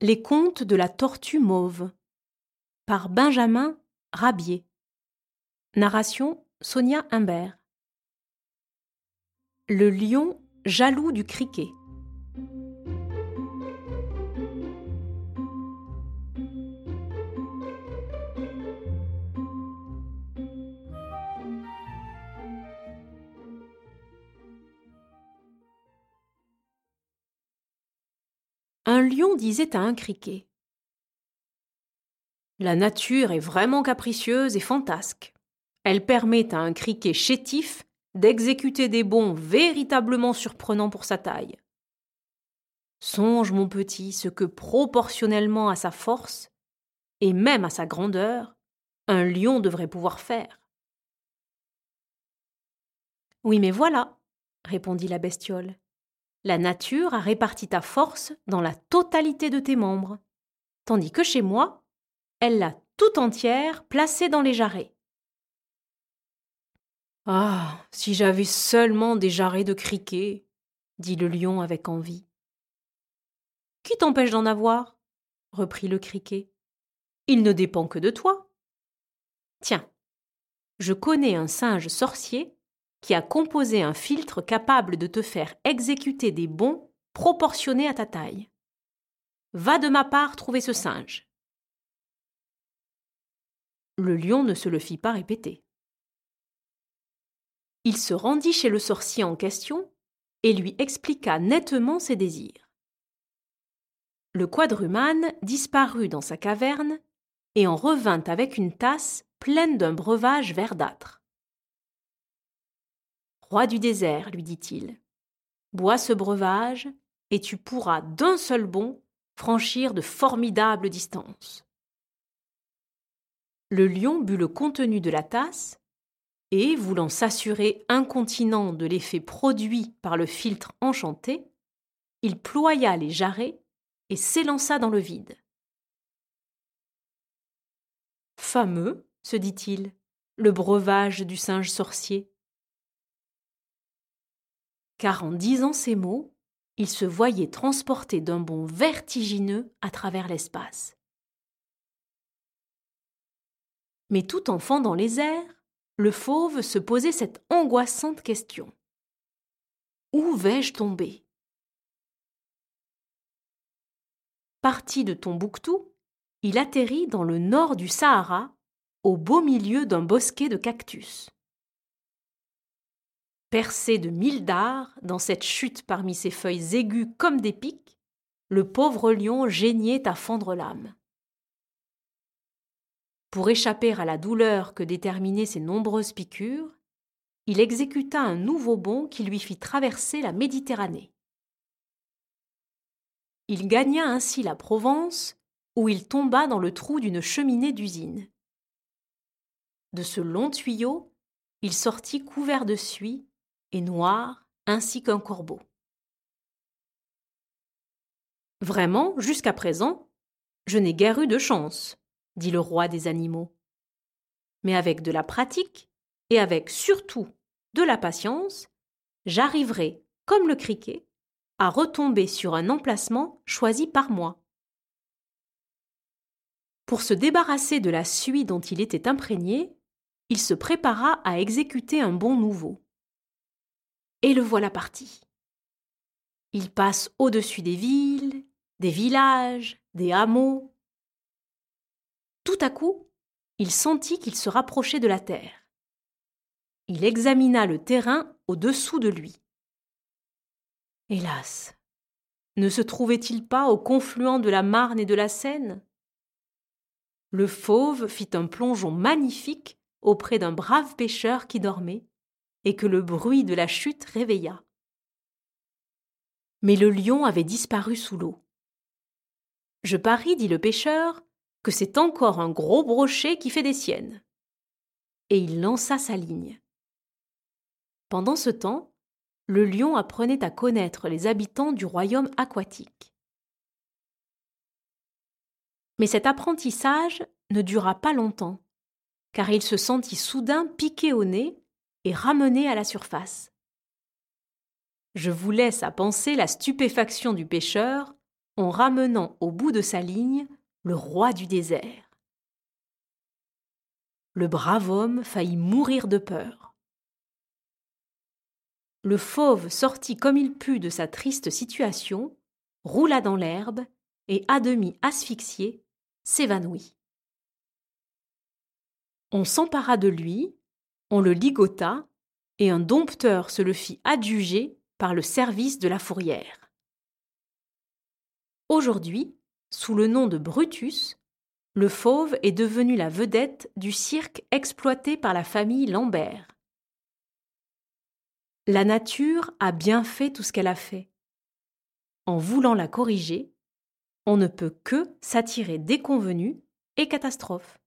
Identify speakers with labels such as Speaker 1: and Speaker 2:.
Speaker 1: Les contes de la tortue mauve par Benjamin Rabier. Narration Sonia Humbert. Le lion jaloux du criquet. Lion disait à un criquet La nature est vraiment capricieuse et fantasque. Elle permet à un criquet chétif d'exécuter des bonds véritablement surprenants pour sa taille. Songe, mon petit, ce que proportionnellement à sa force, et même à sa grandeur, un lion devrait pouvoir faire. Oui, mais voilà, répondit la bestiole. La nature a réparti ta force dans la totalité de tes membres, tandis que chez moi, elle l'a tout entière placée dans les jarrets. Ah, si j'avais seulement des jarrets de criquets, dit le lion avec envie. Qui t'empêche d'en avoir? reprit le criquet. Il ne dépend que de toi. Tiens, je connais un singe sorcier qui a composé un filtre capable de te faire exécuter des bonds proportionnés à ta taille. Va de ma part trouver ce singe. Le lion ne se le fit pas répéter. Il se rendit chez le sorcier en question et lui expliqua nettement ses désirs. Le quadrumane disparut dans sa caverne et en revint avec une tasse pleine d'un breuvage verdâtre. Roi du désert, lui dit-il, bois ce breuvage, et tu pourras d'un seul bond franchir de formidables distances. Le lion but le contenu de la tasse, et, voulant s'assurer incontinent de l'effet produit par le filtre enchanté, il ploya les jarrets et s'élança dans le vide. Fameux, se dit-il, le breuvage du singe sorcier car en disant ces mots, il se voyait transporté d'un bond vertigineux à travers l'espace. Mais tout en fendant les airs, le fauve se posait cette angoissante question. Où vais-je tomber? Parti de Tombouctou, il atterrit dans le nord du Sahara, au beau milieu d'un bosquet de cactus. Percé de mille dards, dans cette chute parmi ses feuilles aiguës comme des pics, le pauvre lion geignait à fendre l'âme. Pour échapper à la douleur que déterminaient ses nombreuses piqûres, il exécuta un nouveau bond qui lui fit traverser la Méditerranée. Il gagna ainsi la Provence, où il tomba dans le trou d'une cheminée d'usine. De ce long tuyau, il sortit couvert de suie et noir ainsi qu'un corbeau. Vraiment, jusqu'à présent, je n'ai guère eu de chance, dit le roi des animaux. Mais avec de la pratique, et avec surtout de la patience, j'arriverai, comme le criquet, à retomber sur un emplacement choisi par moi. Pour se débarrasser de la suie dont il était imprégné, il se prépara à exécuter un bond nouveau et le voilà parti. Il passe au-dessus des villes, des villages, des hameaux. Tout à coup, il sentit qu'il se rapprochait de la terre. Il examina le terrain au-dessous de lui. Hélas, ne se trouvait-il pas au confluent de la Marne et de la Seine? Le fauve fit un plongeon magnifique auprès d'un brave pêcheur qui dormait, et que le bruit de la chute réveilla. Mais le lion avait disparu sous l'eau. Je parie, dit le pêcheur, que c'est encore un gros brochet qui fait des siennes. Et il lança sa ligne. Pendant ce temps, le lion apprenait à connaître les habitants du royaume aquatique. Mais cet apprentissage ne dura pas longtemps, car il se sentit soudain piqué au nez et ramené à la surface. Je vous laisse à penser la stupéfaction du pêcheur en ramenant au bout de sa ligne le roi du désert. Le brave homme faillit mourir de peur. Le fauve sortit comme il put de sa triste situation, roula dans l'herbe et, à demi asphyxié, s'évanouit. On s'empara de lui, on le ligota, et un dompteur se le fit adjuger par le service de la fourrière. Aujourd'hui, sous le nom de Brutus, le fauve est devenu la vedette du cirque exploité par la famille Lambert. La nature a bien fait tout ce qu'elle a fait. En voulant la corriger, on ne peut que s'attirer déconvenues et catastrophes.